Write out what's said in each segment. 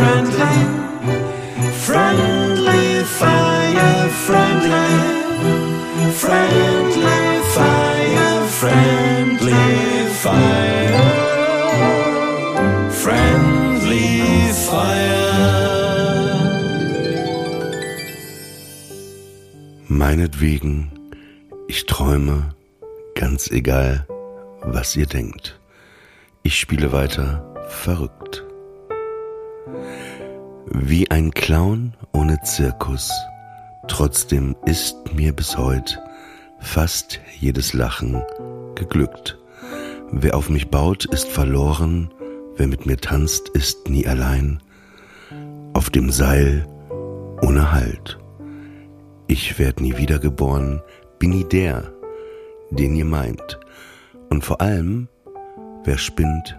Friendly, friendly fire, friendly, friendly fire, friendly fire, friendly fire. Meinetwegen, ich träume, ganz egal, was ihr denkt. Ich spiele weiter verrückt. Wie ein Clown ohne Zirkus. Trotzdem ist mir bis heute fast jedes Lachen geglückt. Wer auf mich baut, ist verloren. Wer mit mir tanzt, ist nie allein. Auf dem Seil ohne Halt. Ich werd nie wiedergeboren, bin nie der, den ihr meint. Und vor allem, wer spinnt,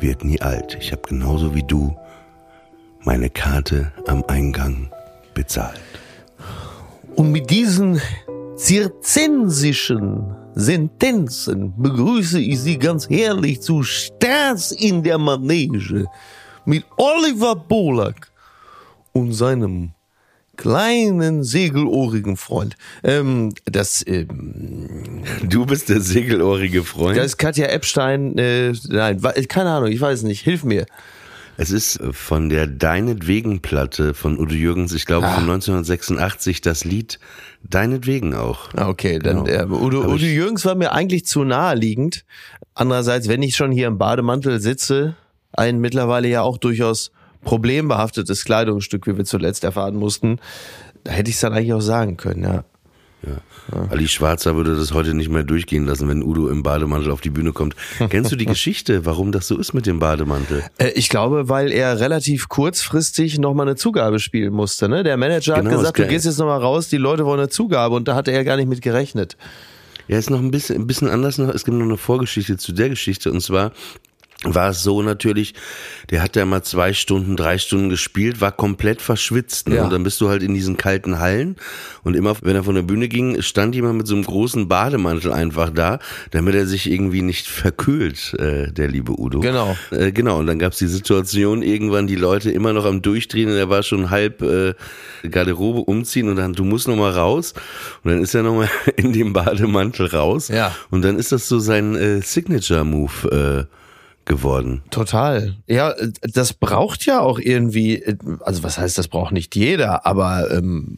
wird nie alt. Ich habe genauso wie du meine Karte am Eingang bezahlt. Und mit diesen zirzensischen Sentenzen begrüße ich Sie ganz herrlich zu Stars in der Manege mit Oliver Bolak und seinem kleinen segelohrigen Freund. Ähm, das, ähm, Du bist der segelohrige Freund. das ist Katja Epstein. Äh, nein, keine Ahnung, ich weiß nicht. Hilf mir. Es ist von der Deinetwegen-Platte von Udo Jürgens, ich glaube von 1986, das Lied Deinetwegen auch. Ah, Okay, dann Genau. äh, Udo, Udo Jürgens war mir eigentlich zu naheliegend. Andererseits, wenn ich schon hier im Bademantel sitze, ein mittlerweile ja auch durchaus problembehaftetes Kleidungsstück, wie wir zuletzt erfahren mussten, da hätte ich es dann eigentlich auch sagen können, ja. Ali Schwarzer würde das heute nicht mehr durchgehen lassen, wenn Udo im Bademantel auf die Bühne kommt. Kennst du die Geschichte, warum das so ist mit dem Bademantel? Äh, Ich glaube, weil er relativ kurzfristig nochmal eine Zugabe spielen musste. Ne? Der Manager Genau, hat gesagt, du gehst jetzt nochmal raus, die Leute wollen eine Zugabe und da hatte er gar nicht mit gerechnet. Ja, ist noch ein bisschen, ein bisschen anders noch. Es gibt noch eine Vorgeschichte zu der Geschichte. Und zwar war es so natürlich, der hat ja mal zwei Stunden, drei Stunden gespielt, war komplett verschwitzt. Ne? Ja. Und dann bist du halt in diesen kalten Hallen. Und immer, wenn er von der Bühne ging, stand jemand mit so einem großen Bademantel einfach da, damit er sich irgendwie nicht verkühlt, äh, der liebe Udo. Genau. Äh, genau. Und dann gab es die Situation, irgendwann die Leute immer noch am Durchdrehen und er war schon halb äh, Garderobe umziehen und dann, du musst noch mal raus. Und dann ist er noch mal in dem Bademantel raus. Ja. Und dann ist das so sein äh, Signature-Move äh, geworden. Total. Ja, das braucht ja auch irgendwie, also was heißt, das braucht nicht jeder, aber ähm,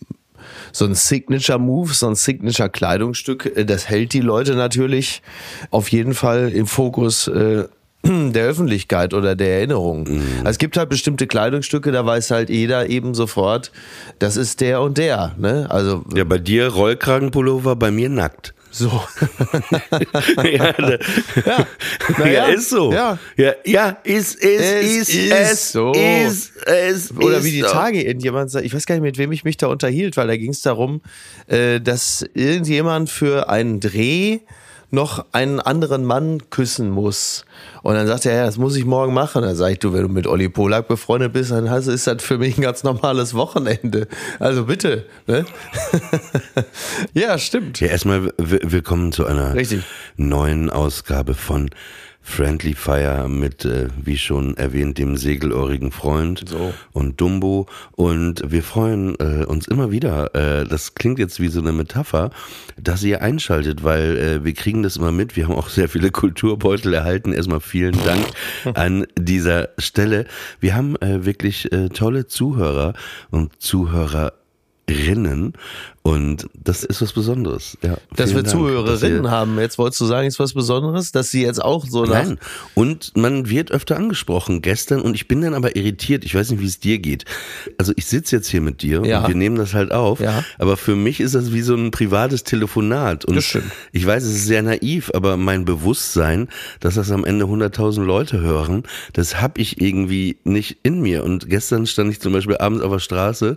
so ein Signature-Move, so ein Signature-Kleidungsstück, äh, das hält die Leute natürlich auf jeden Fall im Fokus äh, der Öffentlichkeit oder der Erinnerung. Also es gibt halt bestimmte Kleidungsstücke, da weiß halt jeder eben sofort, das ist der und der. Ne? Also Ja, bei dir Rollkragenpullover, bei mir nackt. So. ja, da, ja, Na ja, ist so. Ja. ja, ja ist, ist, Es ist, ist es, so. ist, es Oder ist wie die so. Tage irgendjemand sagt, ich weiß gar nicht, mit wem ich mich da unterhielt, weil da ging es darum, äh, dass irgendjemand für einen Dreh noch einen anderen Mann küssen muss. Und dann sagt er, ja, das muss ich morgen machen. Dann sage ich, du, wenn du mit Olli Polak befreundet bist, dann hast- ist das für mich ein ganz normales Wochenende. Also bitte. Ne? ja, stimmt. Ja, erstmal willkommen zu einer Richtig. neuen Ausgabe von Friendly Fire mit, äh, wie schon erwähnt, dem segelohrigen Freund So. und Dumbo. Und wir freuen äh, uns immer wieder, äh, das klingt jetzt wie so eine Metapher, dass ihr einschaltet, weil äh, wir kriegen das immer mit. Wir haben auch sehr viele Kulturbeutel erhalten. Erstmal vielen Dank an dieser Stelle. Wir haben äh, wirklich äh, tolle Zuhörer und Zuhörerinnen. Und das ist was Besonderes. Ja, Dass wir Dank, Zuhörerinnen dass haben. Jetzt wolltest du sagen, ist was Besonderes, dass sie jetzt auch so. Nein. Und man wird öfter angesprochen gestern und ich bin dann aber irritiert. Ich weiß nicht, wie es dir geht. Also ich sitze jetzt hier mit dir Ja. und wir nehmen das halt auf. Ja. Aber für mich ist das wie so ein privates Telefonat. Und ich weiß, es ist sehr naiv, aber mein Bewusstsein, dass das am Ende 100.000 Leute hören, das habe ich irgendwie nicht in mir. Und gestern stand ich zum Beispiel abends auf der Straße,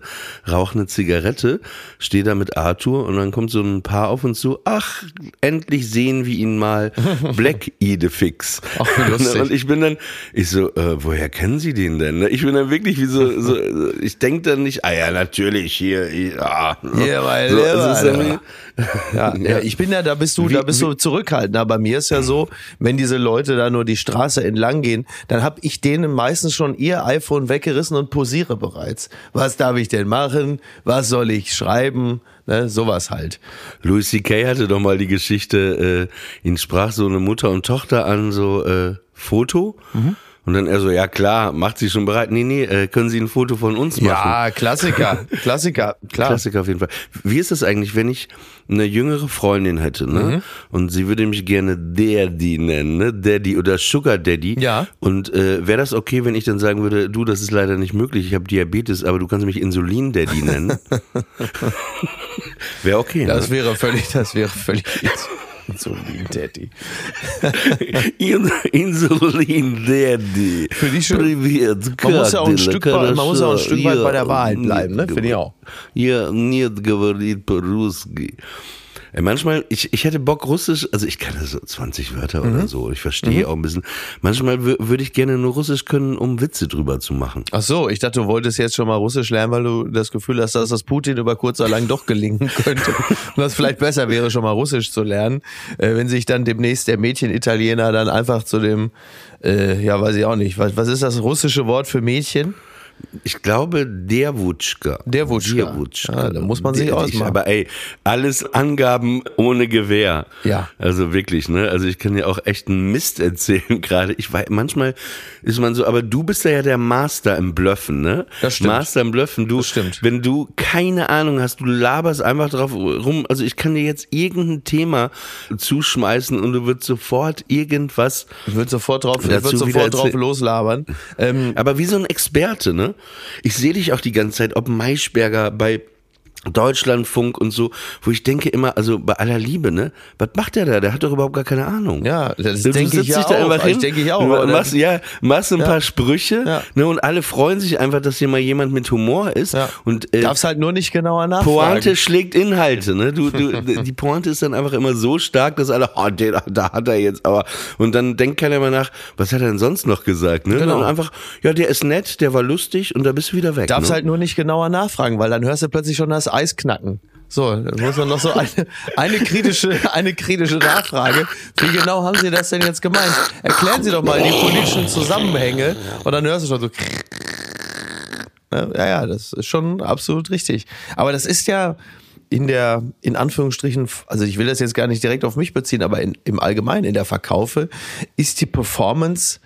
rauche eine Zigarette, stehe da mit Arthur und dann kommt so ein Paar auf uns zu. Ach, endlich sehen wir ihn mal. Black Idefix. Und ich bin dann, ich so, äh, woher kennen Sie den denn? Ich bin dann wirklich wie so, so ich denke dann nicht, ah ja, natürlich, hier, ja. Hier, mein so, Lieber, dann, Ja, ja, ich bin ja, da bist du, da Wie- bist du zurückhaltend. Aber bei mir ist ja so, wenn diese Leute da nur die Straße entlang gehen, dann habe ich denen meistens schon ihr iPhone weggerissen und posiere bereits. Was darf ich denn machen? Was soll ich schreiben? Ne, sowas halt. Louis C.K. hatte doch mal die Geschichte, äh, ihn sprach so eine Mutter und Tochter an, so äh, Foto. Mhm. Und dann er so, ja klar, macht sie schon bereit. Nee, nee, äh, können Sie ein Foto von uns machen? Ja, Klassiker, Klassiker, klar. Klassiker auf jeden Fall. Wie ist das eigentlich, wenn ich eine jüngere Freundin hätte, ne? Mhm. Und sie würde mich gerne Daddy nennen, ne? Daddy oder Sugar Daddy. Ja. Und äh, wäre das okay, wenn ich dann sagen würde, du, das ist leider nicht möglich, ich habe Diabetes, aber du kannst mich Insulin Daddy nennen? wäre okay, ne? Das wäre völlig, das wäre völlig so lieb, Daddy. In, Insulin Daddy. Finde ich schon- Привет, Man muss ja auch ein как Stück, ты, bei- man muss ja auch ein хорошо? Stück weit bei der Я Wahrheit bleiben, ne? нет Finde ich auch. Ja, нет, говорит по-русски. Ey, manchmal, ich, ich hätte Bock Russisch, also ich kann so 20 Wörter Mhm. oder so, ich verstehe auch ein bisschen. Manchmal wür- würde ich gerne nur Russisch können, um Witze drüber zu machen. Ach so, ich dachte, du wolltest jetzt schon mal Russisch lernen, weil du das Gefühl hast, dass das Putin über kurz oder lang doch gelingen könnte. Und das vielleicht besser wäre, schon mal Russisch zu lernen, äh, wenn sich dann demnächst der Mädchen-Italiener dann einfach zu dem, äh, ja, weiß ich auch nicht, was, was ist das russische Wort für Mädchen? Ich glaube, der Wutschka. Der Wutschka. Der Wutschka. Ja, da muss man sich ausmachen. Aber ey, alles Angaben ohne Gewehr. Ja. Also wirklich, ne? Also ich kann ja auch echt einen Mist erzählen gerade. Ich weiß, manchmal ist man so, aber du bist ja der Master im Blöffen, ne? Das stimmt. Master im Blöffen. Du, Das stimmt. wenn du keine Ahnung hast, du laberst einfach drauf rum. Also ich kann dir jetzt irgendein Thema zuschmeißen und du wirst sofort irgendwas Ich würde sofort drauf, ich Dazu würd wieder sofort drauf loslabern. Ähm, aber wie so ein Experte, ne? Ich sehe dich auch die ganze Zeit, ob Maischberger bei Deutschlandfunk und so, wo ich denke immer, also bei aller Liebe, ne? Was macht der da? Der hat doch überhaupt gar keine Ahnung. Ja, das Du denke sitzt ich ja da auch. einfach Ich hin, denke ich auch, du dann- Machst, ja, machst ein paar Sprüche, Ja. ne? Und alle freuen sich einfach, dass hier mal jemand mit Humor ist. ja. Und äh, Darfst halt nur nicht genauer nachfragen. Pointe schlägt Inhalte, ne? Du, du, die Pointe ist dann einfach immer so stark, dass alle, oh, den, da hat er jetzt aber. Und dann denkt keiner mehr nach, was hat er denn sonst noch gesagt, ne? Genau. Und einfach, ja, der ist nett, der war lustig und da bist du wieder weg. Darfst ne? halt nur nicht genauer nachfragen, weil dann hörst du plötzlich schon das Eis knacken. So, muss man noch so eine, eine kritische, eine kritische Nachfrage. Wie genau haben Sie das denn jetzt gemeint? Erklären Sie doch mal die politischen Zusammenhänge und dann hörst du schon so. Ja, ja, das ist schon absolut richtig. Aber das ist ja in der, in Anführungsstrichen, also ich will das jetzt gar nicht direkt auf mich beziehen, aber in, im Allgemeinen, in der Verkaufe, ist die Performance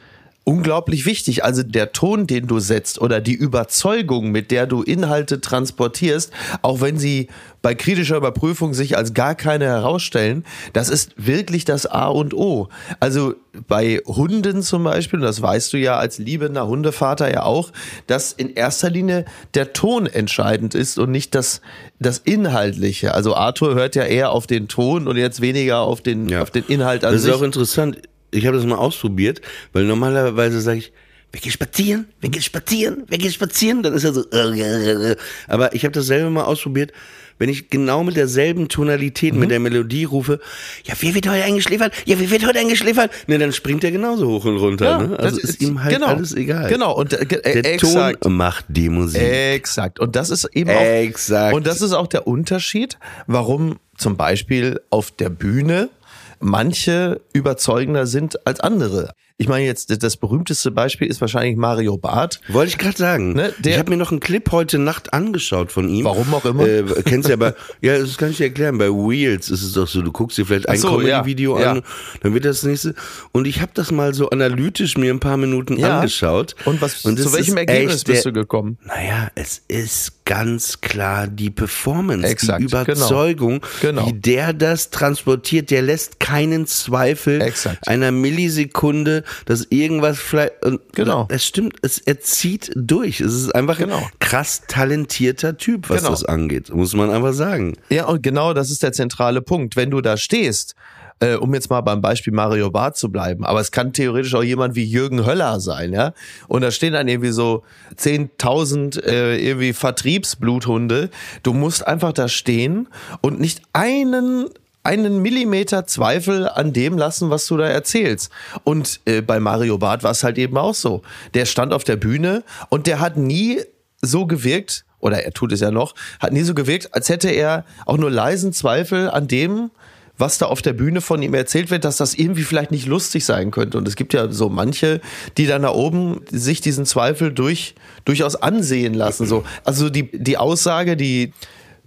unglaublich wichtig. Also der Ton, den du setzt oder die Überzeugung, mit der du Inhalte transportierst, auch wenn sie bei kritischer Überprüfung sich als gar keine herausstellen, das ist wirklich das A und O. Also bei Hunden zum Beispiel, und das weißt du ja als liebender Hundevater ja auch, dass in erster Linie der Ton entscheidend ist und nicht das, das Inhaltliche. Also Arthur hört ja eher auf den Ton und jetzt weniger auf den, Ja. auf den Inhalt an Das ist sich. auch interessant. Ich habe das mal ausprobiert, weil normalerweise sage ich, wir gehen spazieren, wir gehen spazieren, wir gehen spazieren. Dann ist er so, aber ich habe das selber mal ausprobiert. Wenn ich genau mit derselben Tonalität, Mhm. mit der Melodie rufe, ja, wie wird heute eingeschläfert? Ja, wie wird heute eingeschläfert? Ne, dann springt er genauso hoch und runter. ne? Also ist ihm halt genau, alles egal. Genau, und äh, äh, Der exakt. Ton macht die Musik. Exakt. Und das ist eben auch, Exakt. Und das ist auch der Unterschied, warum zum Beispiel auf der Bühne manche überzeugender sind als andere. Ich meine jetzt, das berühmteste Beispiel ist wahrscheinlich Mario Barth. Wollte ich gerade sagen. Ne, der- ich habe mir noch einen Clip heute Nacht angeschaut von ihm. Warum auch immer. Äh, kennst ja aber, ja, das kann ich dir erklären. Bei Wheels ist es doch so, du guckst dir vielleicht ein so, Comedy-Video ja, an, ja. dann wird das nächste. Und ich habe das mal so analytisch mir ein paar Minuten Ja. angeschaut. Und was, Und zu welchem Ergebnis echt bist du gekommen? Naja, es ist ganz klar die Performance, Exakt, die Überzeugung, Genau. wie der das transportiert, der lässt keinen Zweifel Exakt. einer Millisekunde, dass irgendwas vielleicht, und Genau. es stimmt, es, er zieht durch. Es ist einfach Genau. ein krass talentierter Typ, was Genau. das angeht, muss man einfach sagen. Ja, und genau das ist der zentrale Punkt. Wenn du da stehst, äh, um jetzt mal beim Beispiel Mario Barth zu bleiben, aber es kann theoretisch auch jemand wie Jürgen Höller sein, ja. Und da stehen dann irgendwie so 10.000 äh, irgendwie Vertriebsbluthunde. Du musst einfach da stehen und nicht einen einen Millimeter Zweifel an dem lassen, was du da erzählst. Und äh, bei Mario Barth war es halt eben auch so. Der stand auf der Bühne und der hat nie so gewirkt, oder er tut es ja noch, hat nie so gewirkt, als hätte er auch nur leisen Zweifel an dem, was da auf der Bühne von ihm erzählt wird, dass das irgendwie vielleicht nicht lustig sein könnte. Und es gibt ja so manche, die dann da oben sich diesen Zweifel durch, durchaus ansehen lassen. So. Also die, die Aussage, die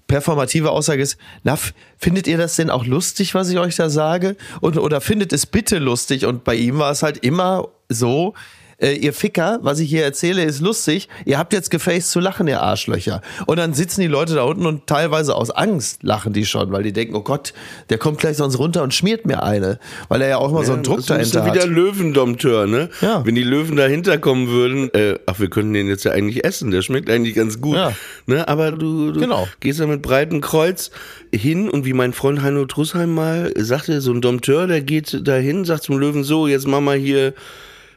performative Aussage ist, na, findet ihr das denn auch lustig, was ich euch da sage? Und, oder findet es bitte lustig? Und bei ihm war es halt immer so, äh, ihr Ficker, was ich hier erzähle, ist lustig. Ihr habt jetzt gefaced zu lachen, ihr Arschlöcher. Und dann sitzen die Leute da unten und teilweise aus Angst lachen die schon, weil die denken, oh Gott, der kommt gleich sonst runter und schmiert mir eine. Weil er ja auch immer so einen Druck das ist dahinter wieder hat. Löwendompteur, ne? Ja. Wenn die Löwen dahinter kommen würden, äh, ach, wir könnten den jetzt ja eigentlich essen, der schmeckt eigentlich ganz gut. Ja. Ne? Aber du, du Genau. gehst da mit breitem Kreuz hin und wie mein Freund Heino Trussheim mal sagte, so ein Dompteur, der geht dahin, sagt zum Löwen so, jetzt mach mal hier,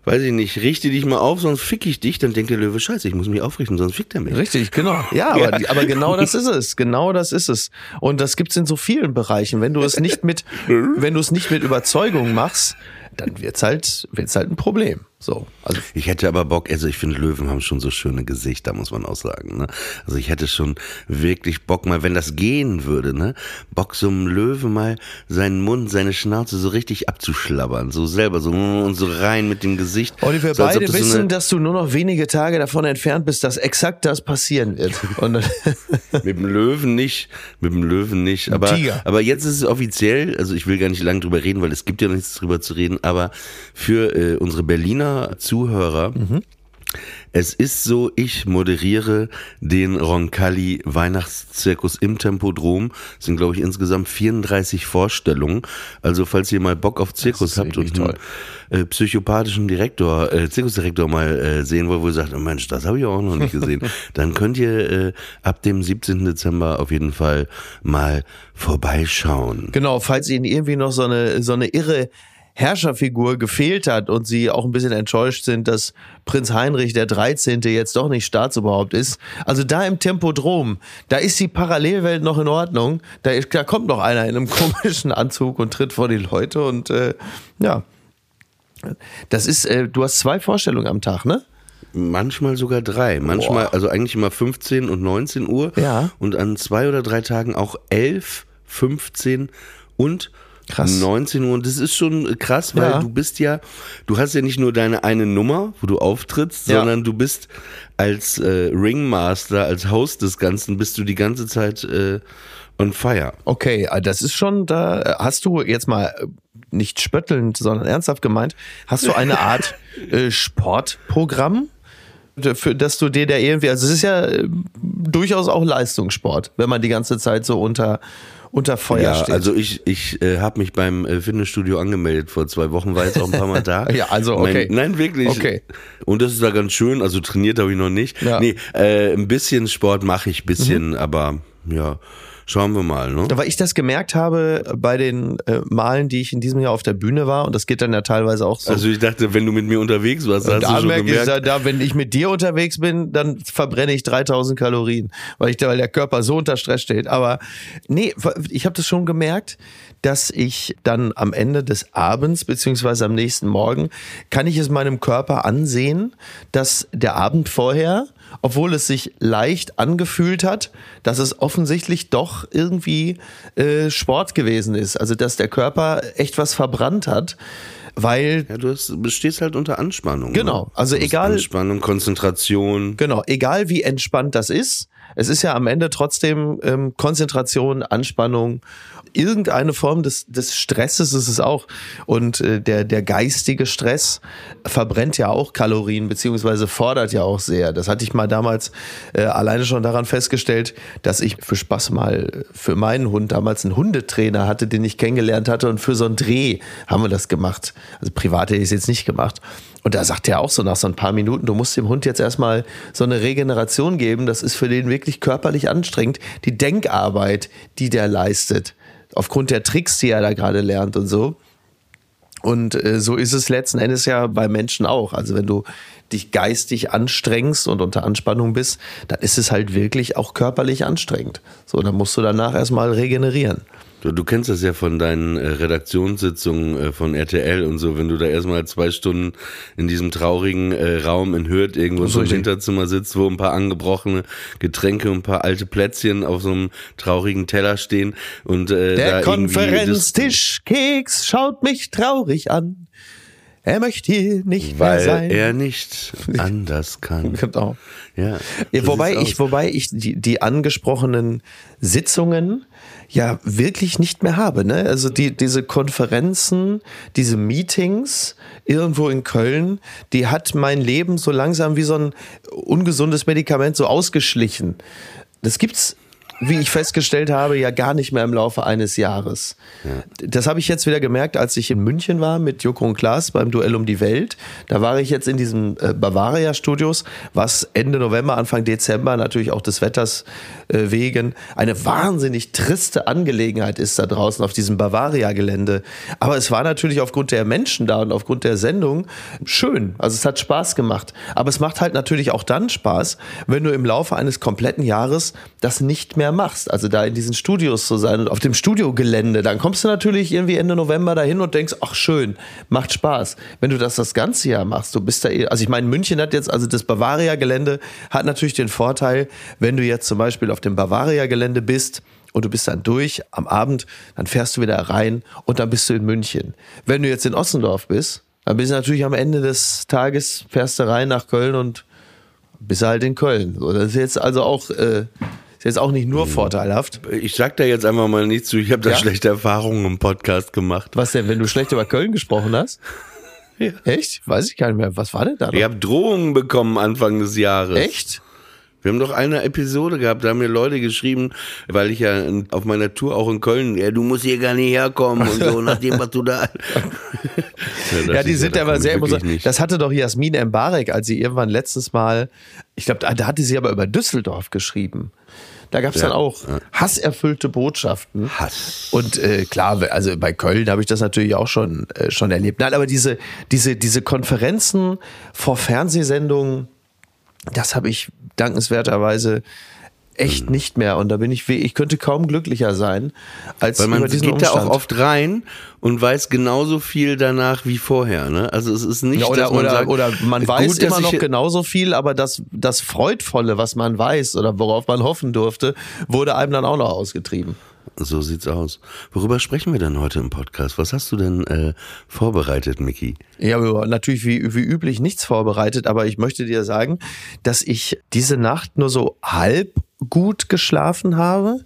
weiß ich nicht, richte dich mal auf, sonst fick ich dich. Dann denkt der Löwe, scheiße, ich muss mich aufrichten, sonst fickt er mich. Richtig, genau. Ja, aber, aber genau das ist es. Genau das ist es. Und das gibt's in so vielen Bereichen. Wenn du es nicht mit, wenn du es nicht mit Überzeugung machst, dann wird's halt, wird's halt ein Problem. So. Also, Ich hätte aber Bock, also ich finde Löwen haben schon so schöne Gesichter, muss man auch sagen. Ne? Also ich hätte schon wirklich Bock mal, wenn das gehen würde, ne, Bock so einem Löwen mal seinen Mund, seine Schnauze so richtig abzuschlabbern, so selber so und so rein mit dem Gesicht. Olli, wir so, beide das so wissen, eine- dass du nur noch wenige Tage davon entfernt bist, dass exakt das passieren wird. Mit dem Löwen nicht, mit dem Löwen nicht. Aber, Tiger. aber jetzt ist es offiziell, also ich will gar nicht lange drüber reden, weil es gibt ja noch nichts drüber zu reden, aber für äh, unsere Berliner Zuhörer, es ist so, ich moderiere den Roncalli Weihnachtszirkus im Tempodrom. Es sind, glaube ich, insgesamt 34 Vorstellungen. Also, falls ihr mal Bock auf Zirkus habt und wirklich einen äh, psychopathischen Direktor, äh, Zirkusdirektor mal äh, sehen wollt, wo ihr sagt, oh Mensch, das habe ich auch noch nicht gesehen, dann könnt ihr äh, ab dem 17. Dezember auf jeden Fall mal vorbeischauen. genau, falls ihnen irgendwie noch so eine, so eine irre Herrscherfigur gefehlt hat und sie auch ein bisschen enttäuscht sind, dass Prinz Heinrich der 13. jetzt doch nicht Staatsoberhaupt ist. Also da im Tempodrom, da ist die Parallelwelt noch in Ordnung. Da, ist, da kommt noch einer in einem komischen Anzug und tritt vor die Leute und äh, ja. Das ist, äh, du hast zwei Vorstellungen am Tag, ne? Manchmal sogar drei. Manchmal, Boah. also eigentlich immer 15 und 19 Uhr. Ja. Und an zwei oder drei Tagen auch 11, 15 und Krass. 19 Uhr. Und das ist schon krass, weil Ja. du bist ja, du hast ja nicht nur deine eine Nummer, wo du auftrittst, Ja. sondern du bist als äh, Ringmaster, als Host des Ganzen, bist du die ganze Zeit äh, on fire. Okay, äh, das ist schon, da äh, hast du jetzt mal äh, nicht spöttelnd, sondern ernsthaft gemeint, hast du eine Art äh, Sportprogramm, für das du dir da irgendwie, also es ist ja durchaus auch Leistungssport, wenn man die ganze Zeit so unter, unter Feuer Ja, steht. also ich, ich äh, habe mich beim äh, Fitnessstudio angemeldet vor zwei Wochen, war jetzt auch ein paar Mal da. Ja, also, okay. Mein, nein, wirklich. Okay. Und das ist da ganz schön, also trainiert habe ich noch nicht. Ja. Mhm. Nee, äh, ein bisschen Sport mache ich, bisschen, aber ja, schauen wir mal. Ne? Weil ich das gemerkt habe bei den äh, Malen, die ich in diesem Jahr auf der Bühne war, und das geht dann ja teilweise auch so. Also ich dachte, wenn du mit mir unterwegs warst, hast da du schon merke ich, gemerkt. da, wenn ich mit dir unterwegs bin, dann verbrenne ich 3000 Kalorien, weil, ich, weil der Körper so unter Stress steht. Aber nee, ich habe das schon gemerkt, dass ich dann am Ende des Abends beziehungsweise am nächsten Morgen kann ich es meinem Körper ansehen, dass der Abend vorher, obwohl es sich leicht angefühlt hat, dass es offensichtlich doch irgendwie äh, Sport gewesen ist. Also dass der Körper echt was verbrannt hat. Weil. Ja, du hast, stehst halt unter Anspannung. Genau. Ne? Also egal. Anspannung, Konzentration. Genau. Egal wie entspannt das ist. Es ist ja am Ende trotzdem ähm, Konzentration, Anspannung irgendeine Form des, des Stresses ist es auch. Und äh, der, der geistige Stress verbrennt ja auch Kalorien, beziehungsweise fordert ja auch sehr. Das hatte ich mal damals äh, alleine schon daran festgestellt, dass ich für Spaß mal für meinen Hund damals einen Hundetrainer hatte, den ich kennengelernt hatte. Und für so einen Dreh haben wir das gemacht. Also privat hätte ich es jetzt nicht gemacht. Und da sagt er auch so nach so ein paar Minuten, du musst dem Hund jetzt erstmal so eine Regeneration geben. Das ist für den wirklich körperlich anstrengend. Die Denkarbeit, die der leistet aufgrund der Tricks, die er da gerade lernt und so. Und äh, so ist es letzten Endes ja bei Menschen auch. Also wenn du dich geistig anstrengst und unter Anspannung bist, dann ist es halt wirklich auch körperlich anstrengend. So, dann musst du danach erstmal regenerieren. Du, du kennst das ja von deinen äh, Redaktionssitzungen äh, von RTL und so, wenn du da erstmal zwei Stunden in diesem traurigen äh, Raum in Hürth irgendwo so im Hinterzimmer sitzt, wo ein paar angebrochene Getränke und ein paar alte Plätzchen auf so einem traurigen Teller stehen und äh, der Konferenztischkeks schaut mich traurig an. Er möchte hier nicht Weil mehr sein. er nicht anders kann. Genau. Ja, wobei ich, wobei ich die, die angesprochenen Sitzungen ja wirklich nicht mehr habe. Ne? Also die, diese Konferenzen, diese Meetings irgendwo in Köln, die hat mein Leben so langsam wie so ein ungesundes Medikament so ausgeschlichen. Das gibt's wie ich festgestellt habe, ja gar nicht mehr im Laufe eines Jahres. Ja. Das habe ich jetzt wieder gemerkt, als ich in München war mit Joko und Klaas beim Duell um die Welt. Da war ich jetzt in diesen äh, Bavaria Studios, was Ende November, Anfang Dezember natürlich auch des Wetters äh, wegen eine wahnsinnig triste Angelegenheit ist da draußen auf diesem Bavaria Gelände. Aber es war natürlich aufgrund der Menschen da und aufgrund der Sendung schön. Also es hat Spaß gemacht. Aber es macht halt natürlich auch dann Spaß, wenn du im Laufe eines kompletten Jahres das nicht mehr mehr machst. Also da in diesen Studios zu sein und auf dem Studiogelände, dann kommst du natürlich irgendwie Ende November dahin und denkst, ach schön, macht Spaß. Wenn du das das ganze Jahr machst, du bist da, eh, also ich meine, München hat jetzt, also das Bavaria-Gelände hat natürlich den Vorteil, wenn du jetzt zum Beispiel auf dem Bavaria-Gelände bist, und du bist dann durch am Abend, dann fährst du wieder rein und dann bist du in München. Wenn du jetzt in Ossendorf bist, dann bist du natürlich am Ende des Tages, fährst du rein nach Köln und bist halt in Köln. Das ist jetzt also auch äh, ist jetzt auch nicht nur mhm. vorteilhaft. Ich sag da jetzt einfach mal nichts zu. Ich habe da ja? schlechte Erfahrungen im Podcast gemacht. Was denn, wenn du schlecht über Köln gesprochen hast? Ja. Echt? Weiß ich gar nicht mehr. Was war denn da? Noch? Ich habe Drohungen bekommen Anfang des Jahres. Echt? Wir haben doch eine Episode gehabt, da haben mir Leute geschrieben, weil ich ja auf meiner Tour auch in Köln, ja, du musst hier gar nicht herkommen und so, nachdem was du da. ja, ja die sind ja, aber sehr emotional. Das hatte doch Jasmin Embarek, als sie irgendwann letztes Mal, ich glaube, da, da hatte sie aber über Düsseldorf geschrieben. Da gab es ja, dann auch ja. hasserfüllte Botschaften. Hass. Und äh, klar, also bei Köln habe ich das natürlich auch schon, äh, schon erlebt. Nein, aber diese, diese, diese Konferenzen vor Fernsehsendungen, das habe ich dankenswerterweise echt hm. nicht mehr. Und da bin ich, ich könnte kaum glücklicher sein, als Weil man über diesen geht Umstand. da auch oft rein und weiß genauso viel danach wie vorher. Ne? Also es ist nicht, ja, oder, dass man oder, sagt, oder man weiß gut, immer noch genauso viel, aber das, das Freudvolle, was man weiß oder worauf man hoffen durfte, wurde einem dann auch noch ausgetrieben. So sieht's aus. Worüber sprechen wir denn heute im Podcast? Was hast du denn äh, vorbereitet, Miki? Ja, natürlich wie, wie üblich nichts vorbereitet, aber ich möchte dir sagen, dass ich diese Nacht nur so halb gut geschlafen habe,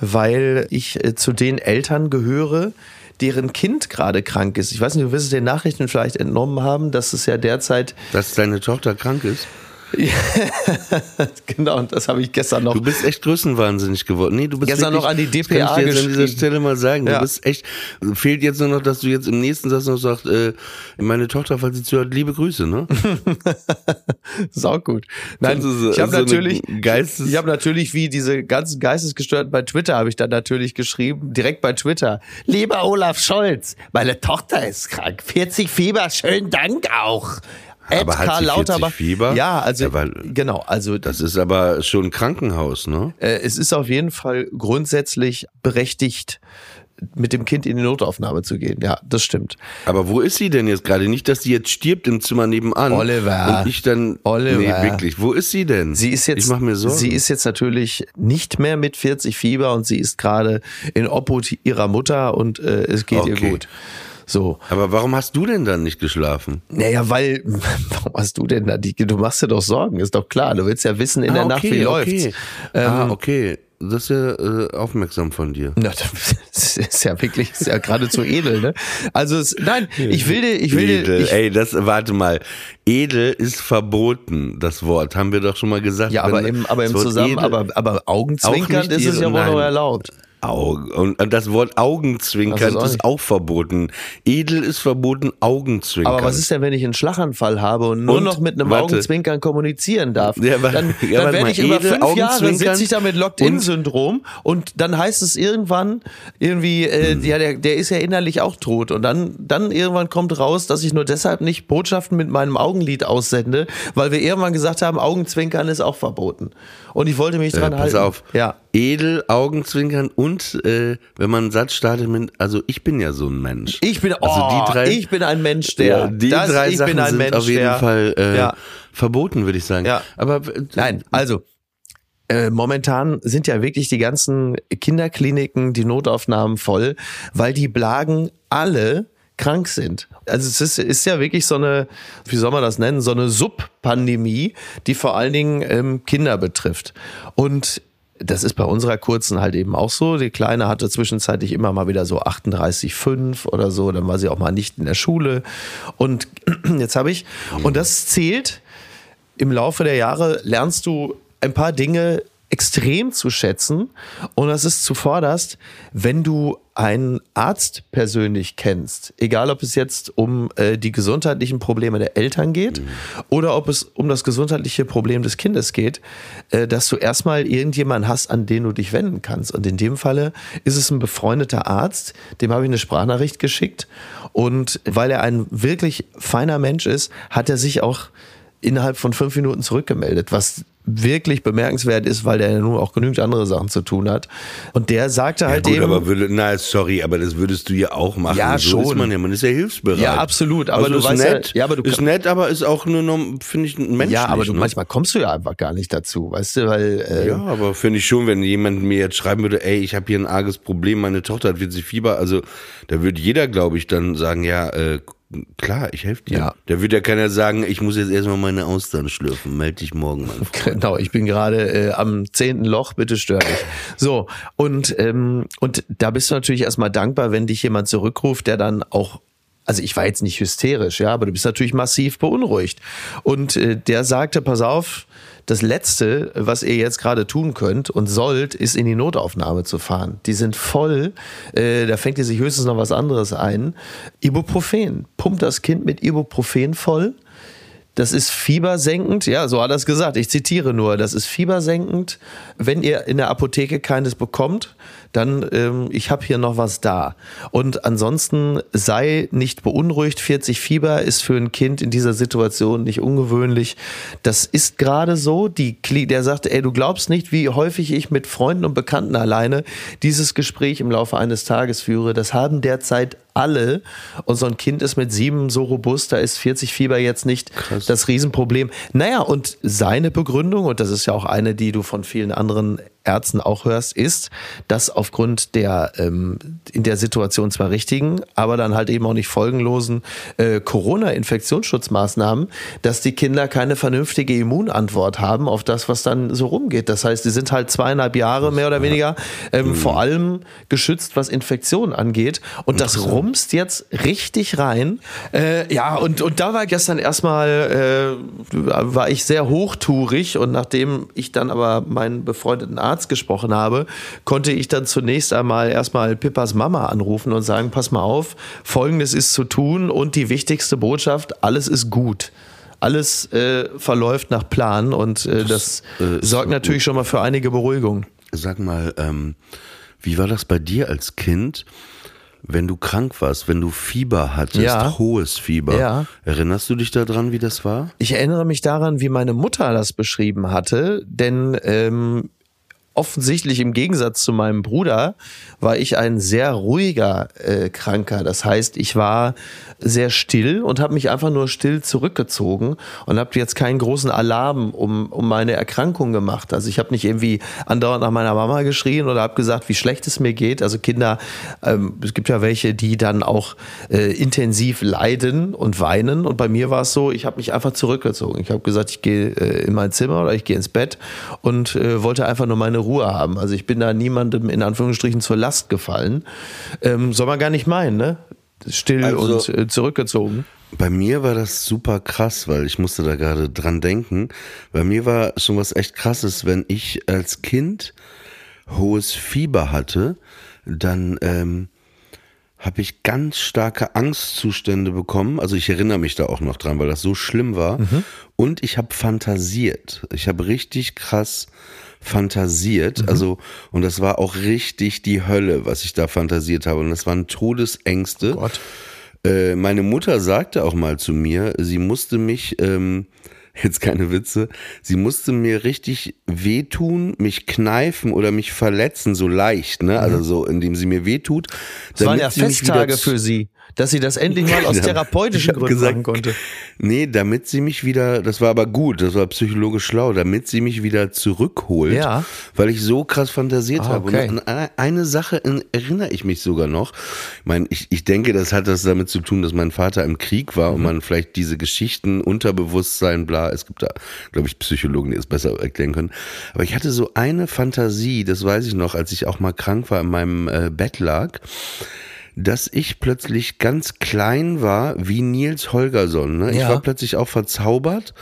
weil ich äh, zu den Eltern gehöre, deren Kind gerade krank ist. Ich weiß nicht, du wirst es den Nachrichten vielleicht entnommen haben, dass es ja derzeit. Dass deine Tochter krank ist? genau, und das habe ich gestern noch. Du bist echt größenwahnsinnig geworden. Nee, du bist gestern wirklich, noch an die DPA das kann ich jetzt an dieser Stelle mal sagen. Ja. Du bist echt. Fehlt jetzt nur noch, dass du jetzt im nächsten Satz noch sagst, äh, meine Tochter, falls sie zuhört, liebe Grüße, ne? Sau gut. Nein, so, ich habe so natürlich, Geistes ich habe natürlich wie diese ganzen Geistesgestörten bei Twitter habe ich dann natürlich geschrieben, direkt bei Twitter. Lieber Olaf Scholz, meine Tochter ist krank, 40 Fieber, schönen Dank auch. Aber hat Karl sie Lauterbach. Fieber? Ja, also weil, genau, also das ist aber schon ein Krankenhaus, ne? Äh, es ist auf jeden Fall grundsätzlich berechtigt mit dem Kind in die Notaufnahme zu gehen. Ja, das stimmt. Aber wo ist sie denn jetzt gerade? Nicht, dass sie jetzt stirbt im Zimmer nebenan. Oliver. Und ich dann. Oliver. Nee, wirklich. Wo ist sie denn? Sie ist jetzt, Ich mach mir Sorgen. sie ist jetzt natürlich nicht mehr mit 40 Fieber und sie ist gerade in Obhut ihrer Mutter und äh, es geht ihr Okay. gut. So. Aber warum hast du denn dann nicht geschlafen? Naja, weil, warum hast du denn da die, du machst dir doch Sorgen, ist doch klar. Du willst ja wissen in der Ah, Nacht, wie läuft's. Okay. Ähm, ah, okay. Das ist ja äh, aufmerksam von dir. Na, das ist ja wirklich, ist ja geradezu edel, ne? Also, es, nein, ich will dir, ich will dir, Edel. ich, Ey, das, warte mal. Edel ist verboten, das Wort. Haben wir doch schon mal gesagt. ja, aber Wenn im, aber im Zusammen, edel- aber, aber Augenzwinkern ist es ja wohl noch nein. erlaubt. Augen. Und und das Wort Augenzwinkern Das ist auch ist auch verboten. Edel ist verboten, Augenzwinkern. Aber was ist denn, wenn ich einen Schlaganfall habe und nur Und? noch mit einem Warte. Augenzwinkern kommunizieren darf? Ja, aber- dann ja, dann werde ich über fünf Jahre sitze ich da mit Locked-In-Syndrom und dann heißt es irgendwann irgendwie, äh, Hm. ja, der, der ist ja innerlich auch tot und dann, dann irgendwann kommt raus, dass ich nur deshalb nicht Botschaften mit meinem Augenlid aussende, weil wir irgendwann gesagt haben, Augenzwinkern ist auch verboten. Und ich wollte mich Äh, dran pass halten. auf. Ja. Edel, Augenzwinkern und äh, wenn man einen Satz startet mit, also ich bin ja so ein Mensch. Ich bin, oh, Also die drei- ich bin ein Mensch, der, ja, die das, drei ich Sachen bin ein sind Mensch, auf jeden der, Fall äh, ja. verboten, würde ich sagen. Ja. Aber äh, Nein, also äh, momentan sind ja wirklich die ganzen Kinderkliniken, die Notaufnahmen voll, weil die Blagen alle krank sind. Also es ist, ist ja wirklich so eine, wie soll man das nennen, so eine Subpandemie, die vor allen Dingen ähm, Kinder betrifft. Und das ist bei unserer kurzen halt eben auch so. Die Kleine hatte zwischenzeitlich immer mal wieder so 38,5 oder so. Dann war sie auch mal nicht in der Schule. Und jetzt habe ich, und das zählt im Laufe der Jahre lernst du ein paar Dinge extrem zu schätzen. Und das ist zuvorderst, wenn du einen Arzt persönlich kennst, egal ob es jetzt um äh, die gesundheitlichen Probleme der Eltern geht oder ob es um das gesundheitliche Problem des Kindes geht, äh, dass du erstmal irgendjemanden hast, an den du dich wenden kannst. Und in dem Falle ist es ein befreundeter Arzt, dem habe ich eine Sprachnachricht geschickt. Und weil er ein wirklich feiner Mensch ist, hat er sich auch innerhalb von fünf Minuten zurückgemeldet, was wirklich bemerkenswert ist, weil der ja nun auch genügend andere Sachen zu tun hat. Und der sagte ja, halt gut, eben, aber würde, na, sorry, aber das würdest du ja auch machen. Ja, so schon. ist man ja, man ist ja hilfsbereit. Ja, absolut, aber also du ist weißt nett, ja, aber du ist nett, aber ist auch nur noch, finde ich, ein Mensch. ja, aber du, ne? manchmal kommst du ja einfach gar nicht dazu, weißt du, weil äh, Ja, aber finde ich schon, wenn jemand mir jetzt schreiben würde, ey, ich habe hier ein arges Problem, meine Tochter hat 40 Fieber, also da würde jeder, glaube ich, dann sagen, ja, äh, klar, ich helfe dir. Ja. Da würde ja keiner sagen, ich muss jetzt erstmal meine Austern schlürfen, melde dich morgen, Mann. Genau, ich bin gerade äh, am zehnten Loch, bitte stör mich. So, und, ähm, und da bist du natürlich erstmal dankbar, wenn dich jemand zurückruft, der dann auch also ich war jetzt nicht hysterisch, ja, aber du bist natürlich massiv beunruhigt. Und äh, der sagte, pass auf, das Letzte, was ihr jetzt gerade tun könnt und sollt, ist in die Notaufnahme zu fahren. Die sind voll, äh, da fängt ihr sich höchstens noch was anderes ein. Ibuprofen, pumpt das Kind mit Ibuprofen voll. Das ist fiebersenkend, ja, so hat er es gesagt. Ich zitiere nur, das ist fiebersenkend. Wenn ihr in der Apotheke keines bekommt, dann, ähm, ich habe hier noch was da. Und ansonsten sei nicht beunruhigt. 40 Fieber ist für ein Kind in dieser Situation nicht ungewöhnlich. Das ist gerade so. Die, Kli- der sagte, ey, du glaubst nicht, wie häufig ich mit Freunden und Bekannten alleine dieses Gespräch im Laufe eines Tages führe. Das haben derzeit alle. Und so ein Kind ist mit sieben so robust, da ist 40 Fieber jetzt nicht das Riesenproblem. Naja, und seine Begründung, und das ist ja auch eine, die du von vielen anderen Ärzten auch hörst, ist, dass aufgrund der ähm, in der Situation zwar richtigen, aber dann halt eben auch nicht folgenlosen äh, Corona-Infektionsschutzmaßnahmen, dass die Kinder keine vernünftige Immunantwort haben auf das, was dann so rumgeht. Das heißt, die sind halt zweieinhalb Jahre mehr oder weniger ähm, vor allem geschützt, was Infektionen angeht. Und das rumst jetzt richtig rein. Äh, ja, und, und da war gestern erstmal, äh, war ich sehr hochtourig und nachdem ich dann aber meinen befreundeten Arzt gesprochen habe, konnte ich dann zunächst einmal erstmal Pippas Mama anrufen und sagen, pass mal auf, folgendes ist zu tun und die wichtigste Botschaft, alles ist gut. Alles äh, verläuft nach Plan und äh, das, äh, ist sorgt natürlich schon mal für einige Beruhigung. Sag mal, ähm, wie war das bei dir als Kind? Wenn du krank warst, wenn du Fieber hattest, Ja. hohes Fieber, Ja. erinnerst du dich daran, wie das war? Ich erinnere mich daran, wie meine Mutter das beschrieben hatte, denn ähm, offensichtlich im Gegensatz zu meinem Bruder war ich ein sehr ruhiger äh, Kranker. Das heißt, ich war sehr still und habe mich einfach nur still zurückgezogen und habe jetzt keinen großen Alarm um, um meine Erkrankung gemacht. Also ich habe nicht irgendwie andauernd nach meiner Mama geschrien oder habe gesagt, wie schlecht es mir geht. Also Kinder, ähm, es gibt ja welche, die dann auch äh, intensiv leiden und weinen. Und bei mir war es so, ich habe mich einfach zurückgezogen. Ich habe gesagt, ich gehe äh, in mein Zimmer oder ich gehe ins Bett und äh, wollte einfach nur meine Ruhe haben. Also ich bin da niemandem in Anführungsstrichen zur Last gefallen. Ähm, soll man gar nicht meinen, ne? Still also, und äh, zurückgezogen. Bei mir war das super krass, weil ich musste da gerade dran denken. Bei mir war schon was echt krasses, wenn ich als Kind hohes Fieber hatte, dann ähm, habe ich ganz starke Angstzustände bekommen. Also ich erinnere mich da auch noch dran, weil das so schlimm war. Mhm. Und ich habe fantasiert. Ich habe richtig krass fantasiert. Mhm. Also, und das war auch richtig die Hölle, was ich da fantasiert habe. Und das waren Todesängste. Oh Gott. Äh, meine Mutter sagte auch mal zu mir, sie musste mich, ähm, jetzt keine Witze, sie musste mir richtig wehtun, mich kneifen oder mich verletzen, so leicht, ne? Also mhm. so, indem sie mir wehtut. Das waren ja Festtage für sie dass sie das endlich mal aus therapeutischen Gründen gesagt, machen konnte. Nee, damit sie mich wieder, das war aber gut, das war psychologisch schlau, damit sie mich wieder zurückholt, ja. weil ich so krass fantasiert ah, habe. Okay. Und an eine Sache erinnere ich mich sogar noch. Ich meine, ich, ich denke, das hat das damit zu tun, dass mein Vater im Krieg war mhm. und man vielleicht diese Geschichten, Unterbewusstsein, bla, es gibt da, glaube ich, Psychologen, die es besser erklären können. Aber ich hatte so eine Fantasie, das weiß ich noch, als ich auch mal krank war, in meinem äh, Bett lag dass ich plötzlich ganz klein war wie Nils Holgersson. Ne? Ich ja. war plötzlich auch verzaubert.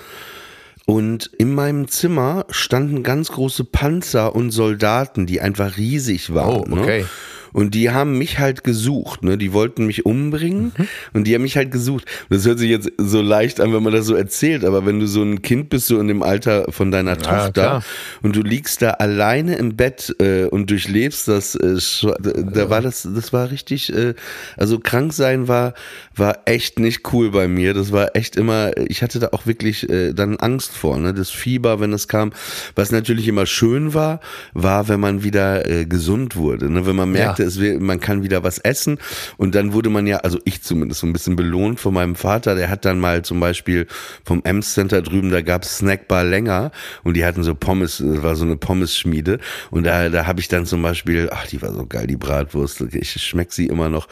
Und in meinem Zimmer standen ganz große Panzer und Soldaten, die einfach riesig waren. Oh, okay. Ne? Und die haben mich halt gesucht, ne? Die wollten mich umbringen mhm. und die haben mich halt gesucht. Das hört sich jetzt so leicht an, wenn man das so erzählt, aber wenn du so ein Kind bist, so in dem Alter von deiner ja, Tochter klar. und du liegst da alleine im Bett äh, und durchlebst das, äh, da war das, das war richtig, äh, also krank sein war, war echt nicht cool bei mir. Das war echt immer, ich hatte da auch wirklich äh, dann Angst vor, ne? Das Fieber, wenn es kam. Was natürlich immer schön war, war, wenn man wieder äh, gesund wurde, ne? Wenn man merkte, es will, man kann wieder was essen. Und dann wurde man ja, also ich zumindest so ein bisschen belohnt von meinem Vater. Der hat dann mal zum Beispiel vom Ems Center drüben, da gab's Snackbar länger und die hatten so Pommes, das war so eine Pommes-Schmiede. Und da, da habe ich dann zum Beispiel, ach, die war so geil, die Bratwurst. Ich schmeck sie immer noch.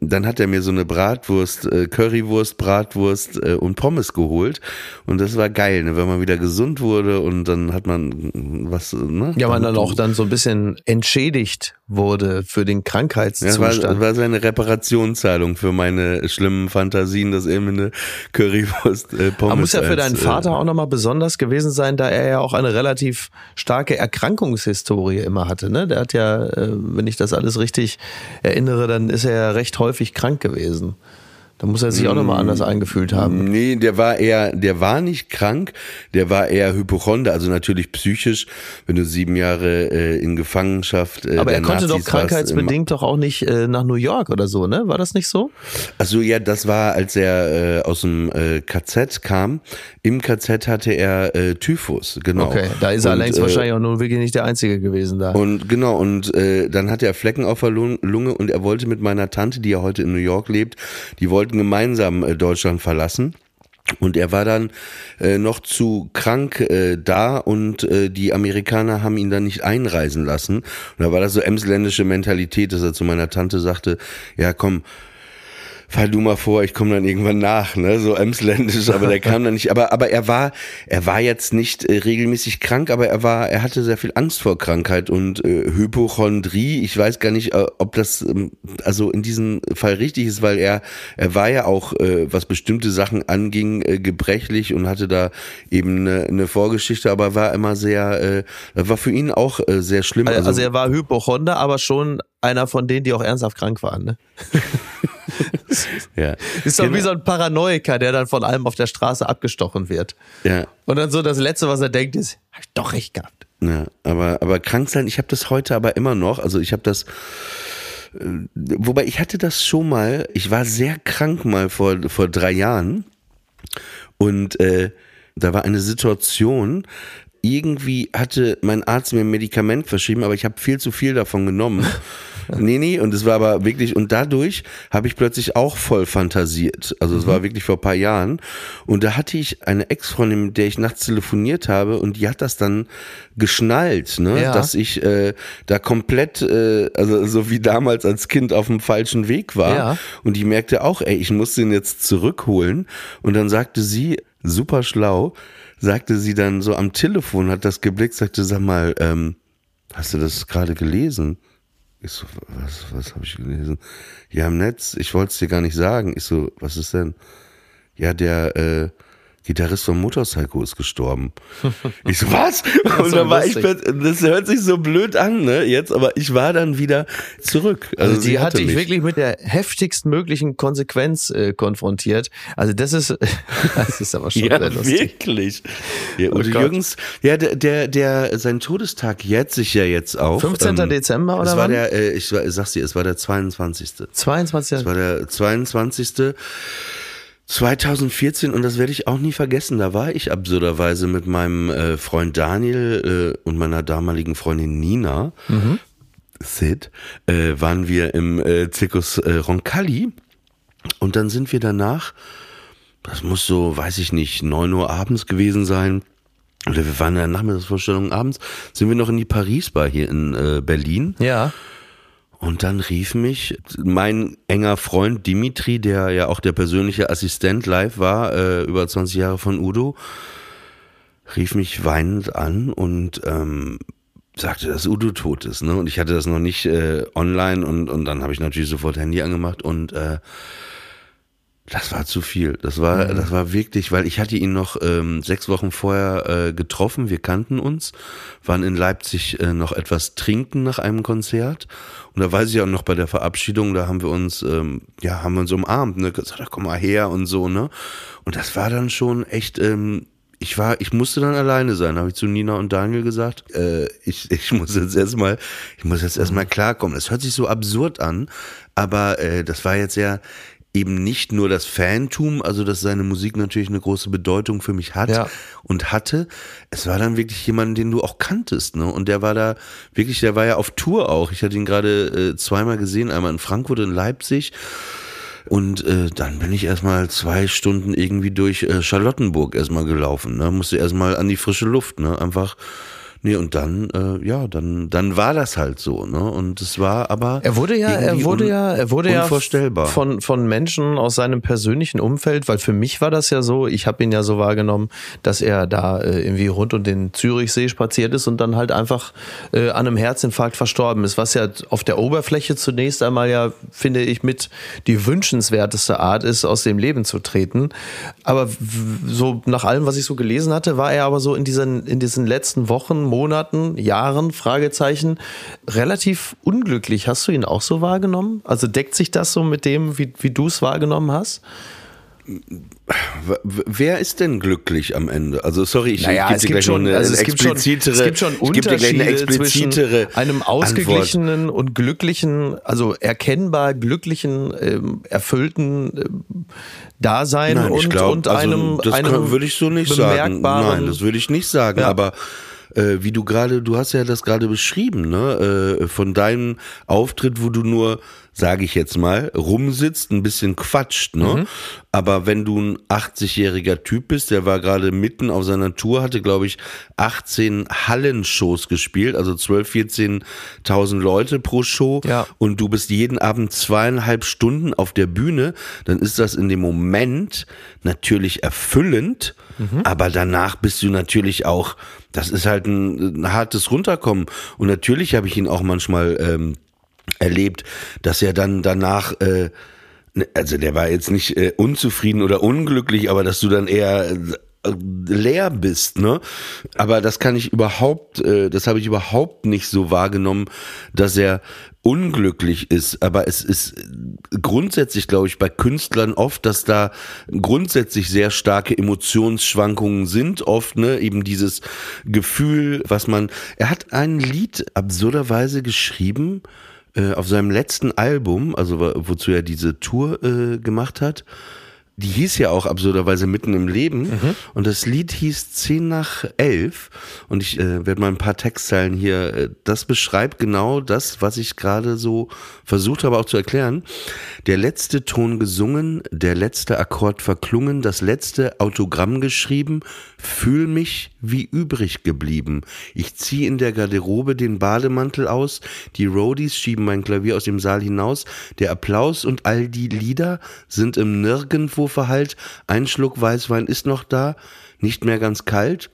Dann hat er mir so eine Bratwurst, äh, Currywurst, Bratwurst äh, und Pommes geholt. Und das war geil, ne? wenn man wieder gesund wurde und dann hat man was, ne? Ja, man dann auch dann so ein bisschen entschädigt wurde für den Krankheitszustand. Ja, war, war seine Reparationszahlung für meine schlimmen Fantasien, dass er mir eine Currywurst äh, Pommes Aber muss ja für deinen als, Vater äh, auch nochmal besonders gewesen sein, da er ja auch eine relativ starke Erkrankungshistorie immer hatte. Ne? Der hat ja, äh, wenn ich das alles richtig erinnere, dann ist er ja recht häufig krank gewesen. Da muss er sich auch nochmal anders mm, eingefühlt haben. Nee, der war eher, der war nicht krank, der war eher Hypochonder, also natürlich psychisch, wenn du sieben Jahre äh, in Gefangenschaft. Äh, Aber er konnte Nazis doch krankheitsbedingt warst, doch auch nicht äh, nach New York oder so, ne? War das nicht so? Also ja, das war, als er äh, aus dem äh, KZ kam. Im KZ hatte er äh, Typhus, genau. Okay, da ist er und, längst äh, wahrscheinlich auch nur wirklich nicht der Einzige gewesen da. Und genau, und äh, dann hatte er Flecken auf der Lunge und er wollte mit meiner Tante, die ja heute in New York lebt, die wollte wollten gemeinsam äh, Deutschland verlassen. Und er war dann äh, noch zu krank äh, da und äh, die Amerikaner haben ihn dann nicht einreisen lassen. Und da war das so emsländische Mentalität, dass er zu meiner Tante sagte, ja komm, fall du mal vor, ich komme dann irgendwann nach, ne, so emsländisch, aber der kam dann nicht, aber, aber er war, er war jetzt nicht äh, regelmäßig krank, aber er war, er hatte sehr viel Angst vor Krankheit und äh, Hypochondrie, ich weiß gar nicht, äh, ob das, ähm, also in diesem Fall richtig ist, weil er, er war ja auch, äh, was bestimmte Sachen anging, äh, gebrechlich und hatte da eben eine, eine Vorgeschichte, aber war immer sehr, äh, war für ihn auch äh, sehr schlimm. Also, also er war Hypochonder, aber schon einer von denen, die auch ernsthaft krank waren, ne? ja. Ist doch genau. wie so ein Paranoiker, der dann von allem auf der Straße abgestochen wird. Ja. Und dann so das Letzte, was er denkt, ist, hab ich doch recht gehabt. Ja, aber, aber krank sein, ich habe das heute aber immer noch. Also ich habe das, äh, wobei ich hatte das schon mal, ich war sehr krank mal vor, vor drei Jahren und äh, da war eine Situation, irgendwie hatte mein Arzt mir ein Medikament verschrieben, aber ich habe viel zu viel davon genommen. nee, nee, und es war aber wirklich, und dadurch habe ich plötzlich auch voll fantasiert. Also es war wirklich vor ein paar Jahren. Und da hatte ich eine Ex-Freundin, mit der ich nachts telefoniert habe, und die hat das dann geschnallt, ne? Ja. dass ich äh, da komplett, äh, also so wie damals als Kind auf dem falschen Weg war. Ja. Und die merkte auch, ey, ich muss den jetzt zurückholen. Und dann sagte sie, super schlau, sagte sie dann so am Telefon, hat das geblickt, sagte, sag mal, ähm, hast du das gerade gelesen? Ich so, was, was habe ich gelesen? Ja, im Netz, ich wollte es dir gar nicht sagen. Ich so, was ist denn? Ja, der äh, Gitarrist von Motorcycle ist gestorben. Ich so, was? Und dann war ich, das hört sich so blöd an, ne, jetzt, aber ich war dann wieder zurück. Also, sie die hatte ich mich. wirklich mit der heftigsten möglichen Konsequenz äh, konfrontiert. Also das ist, das ist aber schon Ja, sehr lustig. wirklich. Ja, Oh. Jürgens, ja, der, der, der, sein Todestag jährt sich ja jetzt auch. 15. Dezember oder es war der, äh, ich war- sag's dir, es war der 22. 22. Es war der 22. 2014 und das werde ich auch nie vergessen. Da war ich absurderweise mit meinem äh, Freund Daniel äh, und meiner damaligen Freundin Nina, Sid, äh, waren wir im äh, Zirkus äh, Roncalli und dann sind wir danach, das muss so, weiß ich nicht, 9 Uhr abends gewesen sein. Oder wir waren in der Nachmittagsvorstellung abends, sind wir noch in die Paris-Bar hier in äh, Berlin. Ja. Und dann rief mich mein enger Freund Dimitri, der ja auch der persönliche Assistent live war, äh, über 20 Jahre von Udo, rief mich weinend an und ähm, sagte, dass Udo tot ist. Ne? Und ich hatte das noch nicht äh, online und, und dann habe ich natürlich sofort Handy angemacht und äh, das war zu viel. Das war, das war wirklich, weil ich hatte ihn noch ähm, sechs Wochen vorher äh, getroffen. Wir kannten uns, waren in Leipzig äh, noch etwas trinken nach einem Konzert. Und da weiß ich auch noch bei der Verabschiedung, da haben wir uns, ähm, ja, haben wir uns umarmt, ne, gesagt, komm mal her und so, ne. Und das war dann schon echt, ähm, ich war, ich musste dann alleine sein, habe ich zu Nina und Daniel gesagt. Äh, ich, ich muss jetzt erstmal, ich muss jetzt erstmal klarkommen. Das hört sich so absurd an, aber äh, das war jetzt ja eben nicht nur das Fantum, also dass seine Musik natürlich eine große Bedeutung für mich hat Ja. und hatte. Es war dann wirklich jemand, den du auch kanntest, ne? Und der war da wirklich, der war ja auf Tour auch. Ich hatte ihn gerade äh, zweimal gesehen, einmal in Frankfurt und Leipzig. Und äh, dann bin ich erstmal zwei Stunden irgendwie durch äh, Charlottenburg erstmal gelaufen. Ne? Musste erstmal an die frische Luft, ne? Einfach. Nee, und dann, äh, ja, dann, dann war das halt so, ne? Und es war aber. Er wurde ja, er wurde ja, er wurde ja von von Menschen aus seinem persönlichen Umfeld, weil für mich war das ja so, ich habe ihn ja so wahrgenommen, dass er da äh, irgendwie rund um den Zürichsee spaziert ist und dann halt einfach äh, an einem Herzinfarkt verstorben ist, was ja auf der Oberfläche zunächst einmal ja finde ich mit die wünschenswerteste Art ist, aus dem Leben zu treten. Aber so nach allem, was ich so gelesen hatte, war er aber so in diesen in diesen letzten Wochen, Monaten, Jahren, Fragezeichen, relativ unglücklich. Hast du ihn auch so wahrgenommen? Also deckt sich das so mit dem, wie, wie du es wahrgenommen hast? Wer ist denn glücklich am Ende? Also sorry, ich, Naja, gebe dir gibt gleich schon, eine, also eine es gibt schon, explizitere, es gibt schon eine Unterschiede explizitere zwischen einem Antwort. ausgeglichenen und glücklichen, also erkennbar glücklichen, ähm, erfüllten ähm, Dasein Nein, und, ich glaube, und also, einem, das einem würde ich so nicht sagen. bemerkbaren- Nein, das würde ich nicht sagen. Ja. Aber äh, wie du gerade, du hast ja das gerade beschrieben, ne? Äh, von deinem Auftritt, wo du nur, sage ich jetzt mal, rumsitzt, ein bisschen quatscht, ne? Mhm. Aber wenn du ein 80-jähriger Typ bist, der war gerade mitten auf seiner Tour, hatte, glaube ich, 18 Hallenshows gespielt, also 12, 14.000 Leute pro Show Ja. und du bist jeden Abend zweieinhalb Stunden auf der Bühne, dann ist das in dem Moment natürlich erfüllend, aber danach bist du natürlich auch, das ist halt ein, ein hartes Runterkommen. Und natürlich habe ich ihn auch manchmal ähm, erlebt, dass er dann danach äh, ne, also der war jetzt nicht äh, unzufrieden oder unglücklich, aber dass du dann eher äh, leer bist, ne? Aber das kann ich überhaupt, äh, das habe ich überhaupt nicht so wahrgenommen, dass er unglücklich ist. Aber es ist grundsätzlich, glaube ich, bei Künstlern oft, dass da grundsätzlich sehr starke Emotionsschwankungen sind. Oft, ne, eben dieses Gefühl, was man. Er hat ein Lied absurderweise geschrieben auf seinem letzten Album, also wo- wozu er diese Tour äh, gemacht hat die hieß ja auch absurderweise mitten im Leben. Mhm. Und das Lied hieß 10 nach 11. Und ich äh, werde mal ein paar Textzeilen hier. Äh, das beschreibt genau das, was ich gerade so versucht habe auch zu erklären. Der letzte Ton gesungen, der letzte Akkord verklungen, das letzte Autogramm geschrieben. Fühl mich wie übrig geblieben. Ich zieh in der Garderobe den Bademantel aus. Die Roadies schieben mein Klavier aus dem Saal hinaus. Der Applaus und all die Lieder sind im Nirgendwo Verhalt, ein Schluck Weißwein ist noch da, nicht mehr ganz kalt.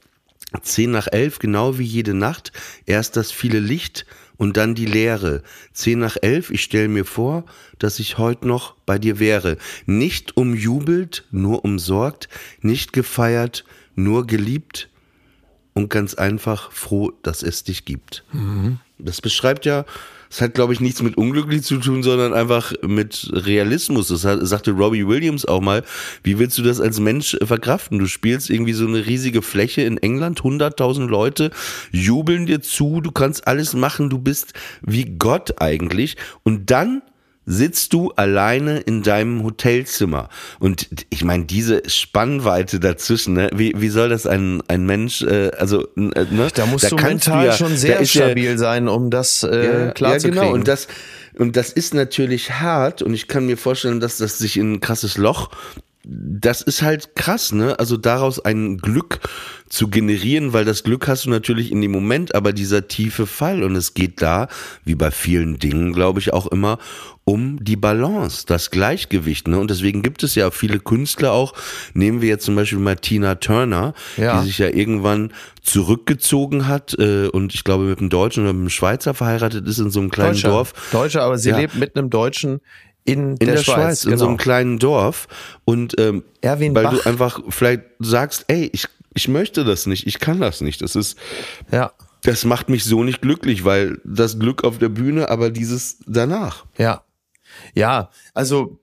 Zehn nach elf, genau wie jede Nacht, erst das viele Licht und dann die Leere. Zehn nach elf, ich stell mir vor, dass ich heut noch bei dir wäre. Nicht umjubelt, nur umsorgt, nicht gefeiert, nur geliebt und ganz einfach froh, dass es dich gibt. Mhm. Das beschreibt ja das hat, glaube ich, nichts mit unglücklich zu tun, sondern einfach mit Realismus. Das hat, sagte Robbie Williams auch mal. Wie willst du das als Mensch verkraften? Du spielst irgendwie so eine riesige Fläche in England, 100.000 Leute jubeln dir zu, du kannst alles machen, du bist wie Gott eigentlich. Und dann sitzt du alleine in deinem Hotelzimmer. Und ich meine, diese Spannweite dazwischen, ne? wie, wie soll das ein, ein Mensch, äh, also, äh, ne? Da musst da du mental du ja, schon sehr stabil ja, sein, um das äh, ja, klar ja, zu genau. Und das, und das ist natürlich hart und ich kann mir vorstellen, dass das sich in ein krasses Loch das ist halt krass, ne? Also daraus ein Glück zu generieren, weil das Glück hast du natürlich in dem Moment, aber dieser tiefe Fall und es geht da, wie bei vielen Dingen, glaube ich, auch immer um die Balance, das Gleichgewicht. Ne? Und deswegen gibt es ja viele Künstler auch. Nehmen wir jetzt zum Beispiel mal Tina Turner, ja. die sich ja irgendwann zurückgezogen hat äh, und ich glaube mit einem Deutschen oder mit einem Schweizer verheiratet ist in so einem kleinen Deutscher. Dorf. Deutscher, aber sie ja. lebt mit einem Deutschen in, in der, der, Schweiz, Schweiz genau. in so einem genau. kleinen Dorf. Und ähm, Erwin weil Bach. du einfach vielleicht sagst, ey, ich, ich möchte das nicht, ich kann das nicht. Das ist ja. Das macht mich so nicht glücklich, weil das Glück auf der Bühne, aber dieses danach. Ja. Ja, also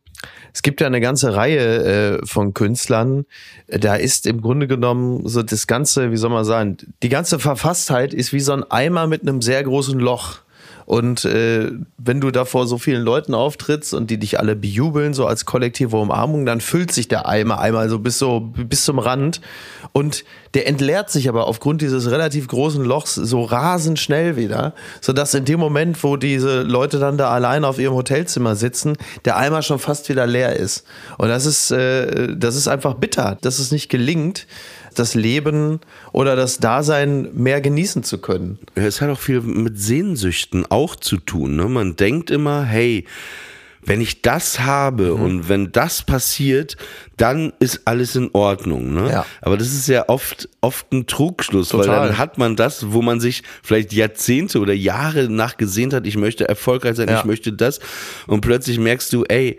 es gibt ja eine ganze Reihe äh, von Künstlern. Da ist im Grunde genommen so das ganze, wie soll man sagen, die ganze Verfasstheit ist wie so ein Eimer mit einem sehr großen Loch. Und äh, wenn du da vor so vielen Leuten auftrittst und die dich alle bejubeln, so als kollektive Umarmung, dann füllt sich der Eimer einmal so bis so bis zum Rand. Und der entleert sich aber aufgrund dieses relativ großen Lochs so rasend schnell wieder, sodass in dem Moment, wo diese Leute dann da allein auf ihrem Hotelzimmer sitzen, der Eimer schon fast wieder leer ist. Und das ist, äh, das ist einfach bitter, dass es nicht gelingt, das Leben oder das Dasein mehr genießen zu können. Ja, es hat auch viel mit Sehnsüchten auch zu tun. Ne? Man denkt immer, hey, wenn ich das habe mhm. und wenn das passiert, dann ist alles in Ordnung. Ne? Ja. Aber das ist ja oft, oft ein Trugschluss, Total. weil dann hat man das, wo man sich vielleicht Jahrzehnte oder Jahre nachgesehnt hat, ich möchte erfolgreich sein, ja. ich möchte das. Und plötzlich merkst du, ey,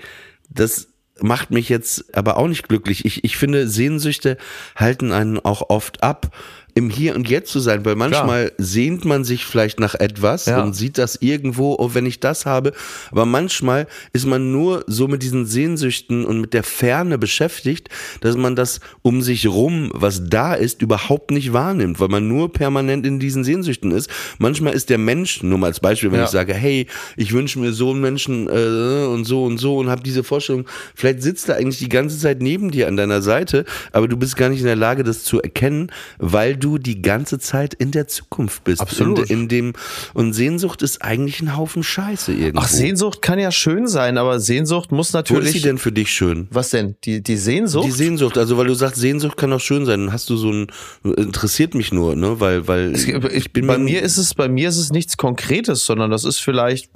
das macht mich jetzt aber auch nicht glücklich. Ich, ich finde, Sehnsüchte halten einen auch oft ab, im Hier und Jetzt zu sein, weil manchmal Klar. sehnt man sich vielleicht nach etwas ja. und sieht das irgendwo, oh, wenn ich das habe, aber manchmal ist man nur so mit diesen Sehnsüchten und mit der Ferne beschäftigt, dass man das um sich rum, was da ist, überhaupt nicht wahrnimmt, weil man nur permanent in diesen Sehnsüchten ist. Manchmal ist der Mensch, nur mal als Beispiel, wenn ja. ich sage, hey, ich wünsche mir so einen Menschen äh, und so und so und habe diese Vorstellung, vielleicht sitzt er eigentlich die ganze Zeit neben dir an deiner Seite, aber du bist gar nicht in der Lage, das zu erkennen, weil du du die ganze Zeit in der Zukunft bist. Absolut. In, in dem, und Sehnsucht ist eigentlich ein Haufen Scheiße irgendwo. Ach, Sehnsucht kann ja schön sein, aber Sehnsucht muss natürlich. Wo ist sie denn für dich schön? Was denn? Die, die Sehnsucht? Die Sehnsucht, also weil du sagst, Sehnsucht kann auch schön sein. Hast du so ein, interessiert mich nur, ne, weil, weil. Es, ich bin bei mir ist es, bei mir ist es nichts Konkretes, sondern das ist vielleicht,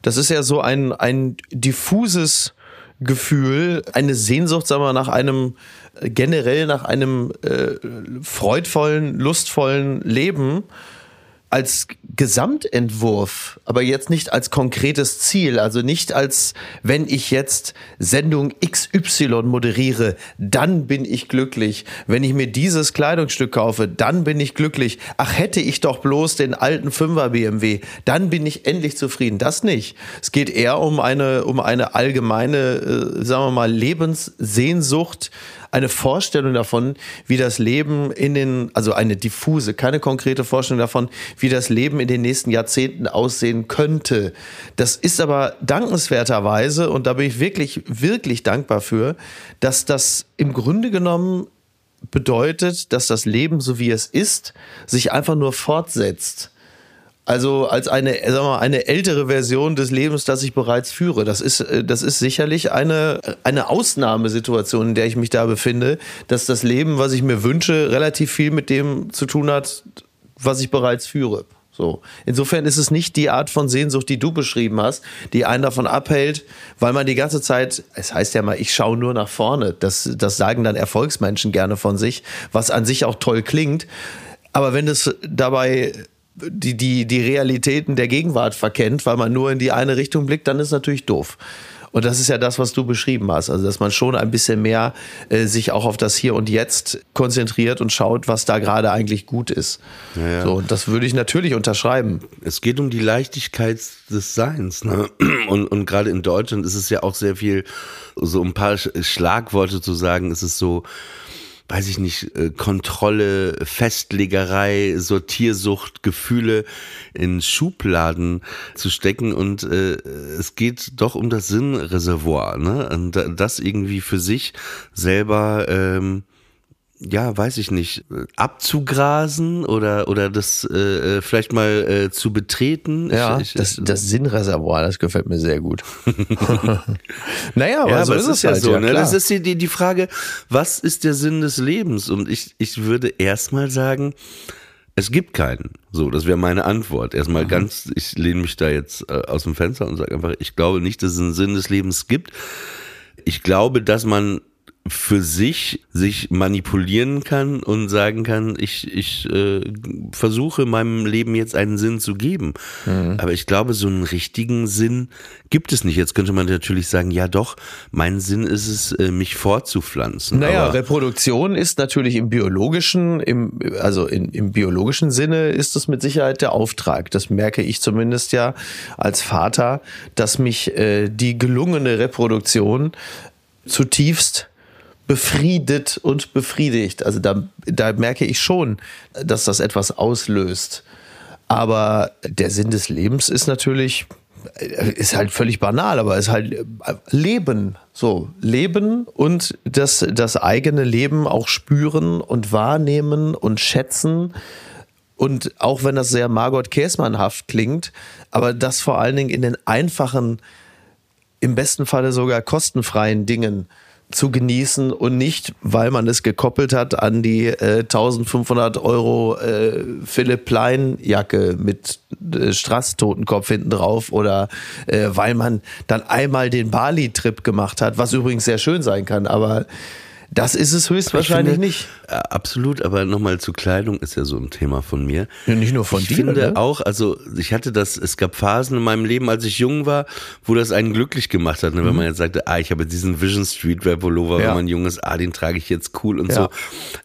das ist ja so ein, ein diffuses, Gefühl, eine Sehnsucht, sagen wir, nach einem generell nach einem äh, freudvollen, lustvollen Leben als Gesamtentwurf, aber jetzt nicht als konkretes Ziel, also nicht als, wenn ich jetzt Sendung XY moderiere, dann bin ich glücklich. Wenn ich mir dieses Kleidungsstück kaufe, dann bin ich glücklich. Ach, hätte ich doch bloß den alten 5er BMW, dann bin ich endlich zufrieden. Das nicht. Es geht eher um eine, um eine allgemeine, äh, sagen wir mal, Lebenssehnsucht eine Vorstellung davon, wie das Leben in den, also eine diffuse, keine konkrete Vorstellung davon, wie das Leben in den nächsten Jahrzehnten aussehen könnte. Das ist aber dankenswerterweise, und da bin ich wirklich, wirklich dankbar für, dass das im Grunde genommen bedeutet, dass das Leben, so wie es ist, sich einfach nur fortsetzt. Also als eine, sagen mal, eine ältere Version des Lebens, das ich bereits führe. Das ist, äh, das ist sicherlich eine, eine Ausnahmesituation, in der ich mich da befinde, dass das Leben, was ich mir wünsche, relativ viel mit dem zu tun hat, was ich bereits führe. So. Insofern ist es nicht die Art von Sehnsucht, die du beschrieben hast, die einen davon abhält, weil man die ganze Zeit, es heißt ja mal, ich schaue nur nach vorne. Das, das sagen dann Erfolgsmenschen gerne von sich, was an sich auch toll klingt. Aber wenn es dabei die, die, die Realitäten der Gegenwart verkennt, weil man nur in die eine Richtung blickt, dann ist natürlich doof. Und das ist ja das, was du beschrieben hast. Also, dass man schon ein bisschen mehr äh, sich auch auf das Hier und Jetzt konzentriert und schaut, was da gerade eigentlich gut ist. Ja, ja. So, und das würde ich natürlich unterschreiben. Es geht um die Leichtigkeit des Seins. Ne? Und, und gerade in Deutschland ist es ja auch sehr viel, so ein paar Schlagworte zu sagen, ist es so, weiß ich nicht, äh, Kontrolle, Festlegerei, Sortiersucht, Gefühle in Schubladen zu stecken und äh, es geht doch um das Sinnreservoir, ne? Und das irgendwie für sich selber ähm, ja, weiß ich nicht, abzugrasen oder, oder das äh, äh, vielleicht mal äh, zu betreten. Ja, ich, ich, das, das Sinnreservoir, das gefällt mir sehr gut. naja, aber, ja, so aber ist es ja halt, so. Ja, ne? Das ist die, die Frage, was ist der Sinn des Lebens? Und ich, ich würde erstmal sagen, es gibt keinen. So, das wäre meine Antwort. Erstmal mhm. ganz, ich lehne mich da jetzt äh, aus dem Fenster und sage einfach, ich glaube nicht, dass es einen Sinn des Lebens gibt. Ich glaube, dass man für sich sich manipulieren kann und sagen kann, ich, ich äh, versuche meinem Leben jetzt einen Sinn zu geben. Mhm. Aber ich glaube, so einen richtigen Sinn gibt es nicht. Jetzt könnte man natürlich sagen, ja doch, mein Sinn ist es, äh, mich fortzupflanzen. Naja, Aber Reproduktion ist natürlich im biologischen, im, also in, im biologischen Sinne ist es mit Sicherheit der Auftrag. Das merke ich zumindest ja als Vater, dass mich äh, die gelungene Reproduktion zutiefst befriedet und befriedigt. Also da, da merke ich schon, dass das etwas auslöst. Aber der Sinn des Lebens ist natürlich, ist halt völlig banal, aber ist halt äh, Leben. So, Leben und das, das eigene Leben auch spüren und wahrnehmen und schätzen. Und auch wenn das sehr Margot Käßmannhaft klingt, aber das vor allen Dingen in den einfachen, im besten Falle sogar kostenfreien Dingen zu genießen und nicht, weil man es gekoppelt hat an die äh, 1500 Euro äh, Philipp Plein Jacke mit äh, Strass-Totenkopf hinten drauf oder äh, weil man dann einmal den Bali-Trip gemacht hat, was übrigens sehr schön sein kann, aber das ist es höchstwahrscheinlich finde, nicht. Äh, absolut, aber nochmal zu Kleidung ist ja so ein Thema von mir. Ja, nicht nur von ich dir. Ich finde ne? auch, also ich hatte das, es gab Phasen in meinem Leben, als ich jung war, wo das einen glücklich gemacht hat, ne? wenn mhm. man jetzt sagte, ah, ich habe diesen Vision Streetwear Pullover, ja. wenn man jung ist, ah, den trage ich jetzt cool und ja. so.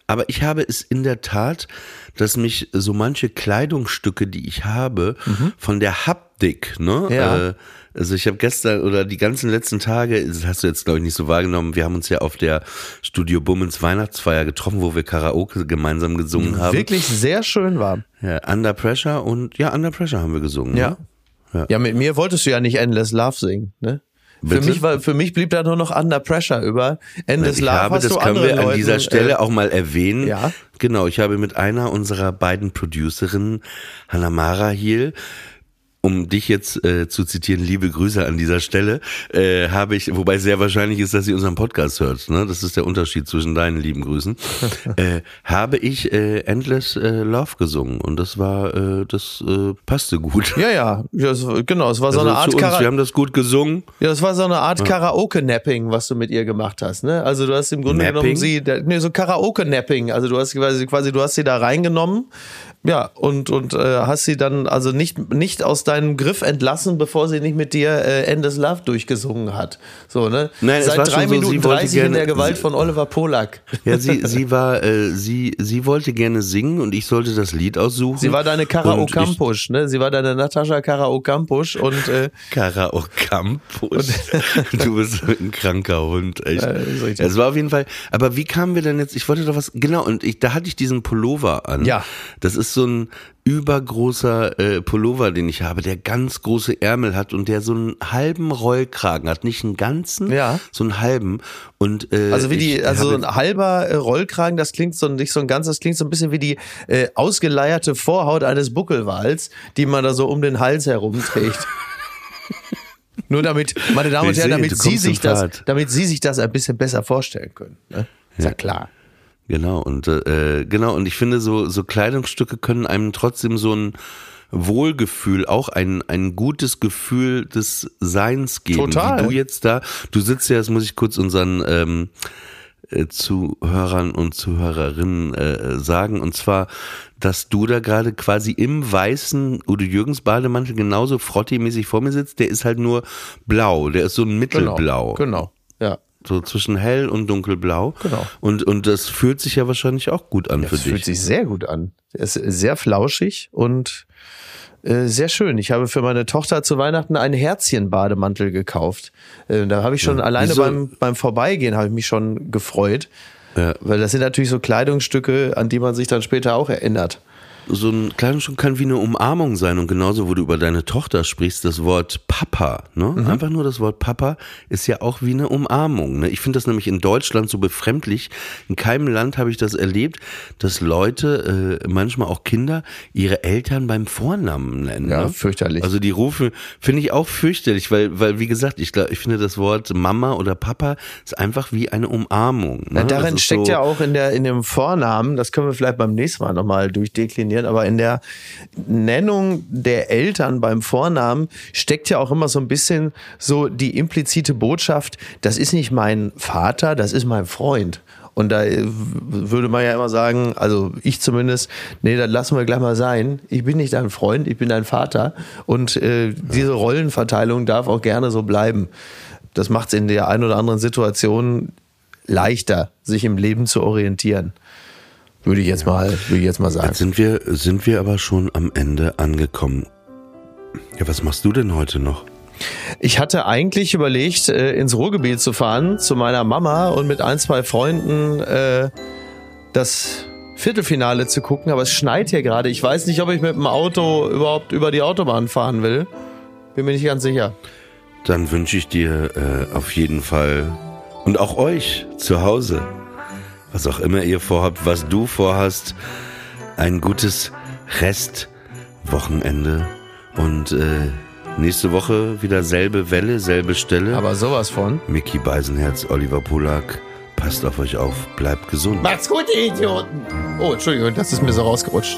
Aber ich habe es in der Tat, dass mich so manche Kleidungsstücke, die ich habe, mhm. von der Haptik, ne, ja. äh, also ich habe gestern oder die ganzen letzten Tage, das hast du jetzt glaube ich nicht so wahrgenommen, wir haben uns ja auf der Studio Bummens Weihnachtsfeier getroffen, wo wir Karaoke gemeinsam gesungen haben. Wirklich sehr schön war. Ja, Under Pressure und ja, Under Pressure haben wir gesungen. Ja. Ne? Ja. ja, mit mir wolltest du ja nicht Endless Love singen, ne? Für mich, war, für mich blieb da nur noch Under Pressure über. Endless ich Love habe, hast das du können wir an Leuten, dieser Stelle äh, auch mal erwähnen. Ja. Genau, ich habe mit einer unserer beiden Producerinnen, Hannah Mara Hiel, um dich jetzt äh, zu zitieren, liebe Grüße an dieser Stelle, äh, habe ich, wobei sehr wahrscheinlich ist, dass sie unseren Podcast hört, ne? das ist der Unterschied zwischen deinen lieben Grüßen, äh, habe ich äh, Endless äh, Love gesungen und das war, äh, das äh, passte gut. Ja, ja, ja genau, es war so also eine Art uns, Wir haben das gut gesungen. Ja, es war so eine Art ja. Karaoke-Napping, was du mit ihr gemacht hast, ne? Also du hast im Grunde Napping? genommen sie, ne, so Karaoke-Napping, also du hast quasi, quasi, du hast sie da reingenommen, Ja, und, und äh, hast sie dann also nicht, nicht aus deinem Griff entlassen, bevor sie nicht mit dir äh, Endless Love durchgesungen hat. So, ne? Nein, Seit drei so, Minuten wollte 30 in gerne- der Gewalt von Oliver Polak. Ja, sie, sie war, äh, sie, sie wollte gerne singen und ich sollte das Lied aussuchen. Sie war deine ich- Okampusch, ne? Sie war deine Natascha Kara Okampusch und äh, Kara Ocampus. du bist ein kranker Hund, echt. Ja. Es war auf jeden Fall. Aber wie kamen wir denn jetzt? Ich wollte doch was. Genau, und ich, da hatte ich diesen Pullover an. Ja. Das ist so ein übergroßer äh, Pullover, den ich habe, der ganz große Ärmel hat und der so einen halben Rollkragen hat, nicht einen ganzen, Ja. so einen halben. Und äh, also wie die, ich also ein halber äh, Rollkragen, das klingt so nicht so ein ganzes, das klingt so ein bisschen wie die äh, ausgeleierte Vorhaut eines Buckelwals, die man da so um den Hals herumträgt. Nur damit, meine Damen und Herren, damit Sie sich das, damit Sie sich das ein bisschen besser vorstellen können. Ne? Ist ja klar. Genau, und äh, genau, und ich finde, so, so Kleidungsstücke können einem trotzdem so ein Wohlgefühl, auch ein, ein gutes Gefühl des Seins geben. Total. Wie du jetzt da, du sitzt ja, das muss ich kurz unseren ähm, äh, Zuhörern und Zuhörerinnen äh, sagen, und zwar, dass du da gerade quasi im weißen Udo Jürgens Bademantel genauso frottimäßig vor mir sitzt, der ist halt nur blau, der ist so ein Mittelblau. Genau. Ja. So zwischen hell und dunkelblau. Genau. Und, und das fühlt sich ja wahrscheinlich auch gut an für Das fühlt dich. sich sehr gut an. Er ist sehr flauschig und äh, sehr schön. Ich habe für meine Tochter zu Weihnachten einen Herzchen-Bademantel gekauft. Äh, da habe ich schon alleine Wieso? beim, beim Vorbeigehen habe ich mich schon gefreut. Ja. Weil das sind natürlich so Kleidungsstücke, an die man sich dann später auch erinnert. So ein Kleidungsstück kann wie eine Umarmung sein und genauso, wo du über deine Tochter sprichst, das Wort Papa, ne? Mhm. Einfach nur das Wort Papa ist ja auch wie eine Umarmung. Ne? Ich finde das nämlich in Deutschland so befremdlich. In keinem Land habe ich das erlebt, dass Leute, äh, manchmal auch Kinder, ihre Eltern beim Vornamen nennen. Ja, ne? fürchterlich. Also die Rufe finde ich auch fürchterlich, weil, weil wie gesagt, ich, glaub, ich finde das Wort Mama oder Papa ist einfach wie eine Umarmung. Ne? Na, darin steckt so, ja auch in, der, in dem Vornamen, das können wir vielleicht beim nächsten Mal nochmal durchdeklinieren, aber in der Nennung der Eltern beim Vornamen steckt ja auch immer so ein bisschen so die implizite Botschaft, das ist nicht mein Vater, das ist mein Freund. Und da äh, würde man ja immer sagen, also ich zumindest, nee, das lassen wir gleich mal sein. Ich bin nicht dein Freund, ich bin dein Vater. Und äh, diese Rollenverteilung darf auch gerne so bleiben. Das macht es in der einen oder anderen Situation leichter, sich im Leben zu orientieren. Würde ich jetzt mal, würde ich jetzt mal sagen. Jetzt sind wir, sind wir aber schon am Ende angekommen. Ja, was machst du denn heute noch? Ich hatte eigentlich überlegt, äh, ins Ruhrgebiet zu fahren, zu meiner Mama und mit ein, zwei Freunden äh, das Viertelfinale zu gucken, aber es schneit hier gerade. Ich weiß nicht, ob ich mit dem Auto überhaupt über die Autobahn fahren will. Bin mir nicht ganz sicher. Dann wünsche ich dir äh, auf jeden Fall und auch euch zu Hause, was auch immer ihr vorhabt, was du vorhast, ein gutes Restwochenende und äh, nächste Woche wieder selbe Welle, selbe Stelle. Aber sowas von. Mickey Beisenherz, Oliver Polak, passt auf euch auf, bleibt gesund. Macht's gut, ihr Idioten. Oh, Entschuldigung, das ist mir so rausgerutscht.